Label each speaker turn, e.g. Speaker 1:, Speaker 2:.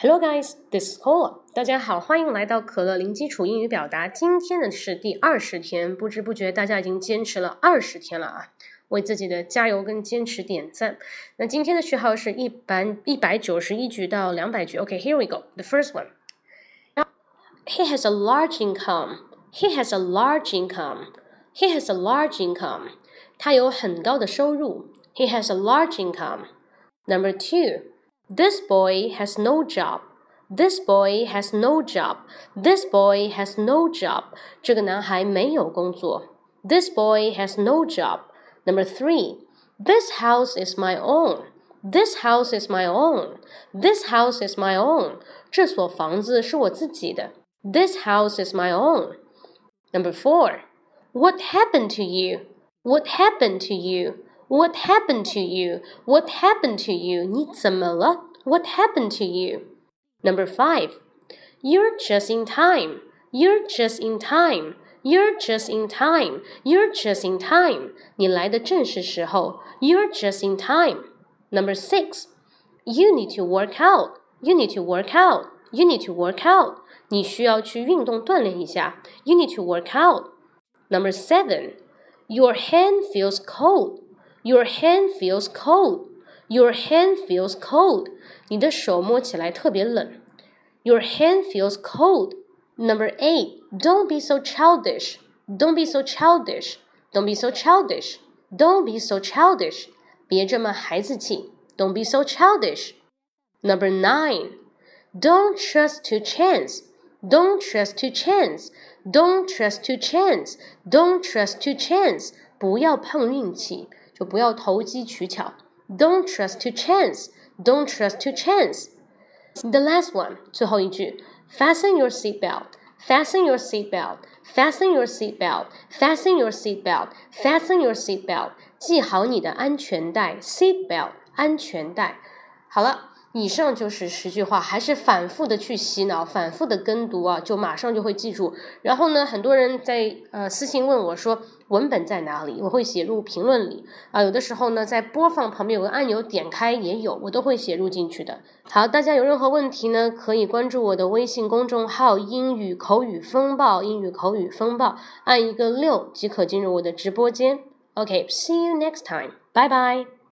Speaker 1: Hello guys, this is Cola。大家好，欢迎来到可乐零基础英语表达。今天呢是第二十天，不知不觉大家已经坚持了二十天了啊！为自己的加油跟坚持点赞。那今天的序号是一百一百九十一句到两百句。OK，here、we go. The first one. He has a large income. He has a large income. He has a large income. 他有很高的收入。He has a large income. Number two. This boy has no job. This boy has no job. This boy has no job. 这个男孩没有工作。This boy has no job. Number three. This house is my own. This house is my own. This house is my own. 这所房子是我自己的。This house is my own. Number four. What happened to you? What happened to you? What happened to you? What happened to you? 你怎么了? What happened to you? Number five. You're just in time. You're just in time. You're just in time. You're just in time. 你来的正是时候. You're just in time. Number six. You need to work out. You need to work out. You need to work out. 你需要去运动锻炼一下. You need to work out. Number seven. Your hand feels cold. Your hand feels cold. Your hand feels cold. 你的手摸起来特别冷。Your hand feels cold. Number eight. Don't be so childish. Don't be so childish. Don't be so childish. Don't be so childish. 别这么孩子气。Don't be so childish. Number nine. Don't trust to chance. Don't trust to chance. Don't trust to chance. Don't trust to chance. 不要碰运气。就不要投机取巧。 Don't trust to chance. Don't trust to chance. The last one，最后一句，Fasten your seatbelt. Fasten your seatbelt. Fasten your seatbelt. Fasten your seatbelt. Fasten your seatbelt. 系好你的安全带。Seatbelt，安全带。好了。 以上就是十句话，还是反复的去洗脑，反复的跟读啊，就马上就会记住。然后呢，很多人在呃私信问我说文本在哪里，我会写入评论里啊。有的时候呢，在播放旁边有个按钮，点开也有，我都会写入进去的。好，大家有任何问题呢，可以关注我的微信公众号“英语口语风暴”，英语口语风暴，按一个六即可进入我的直播间。OK，see you next time，拜拜。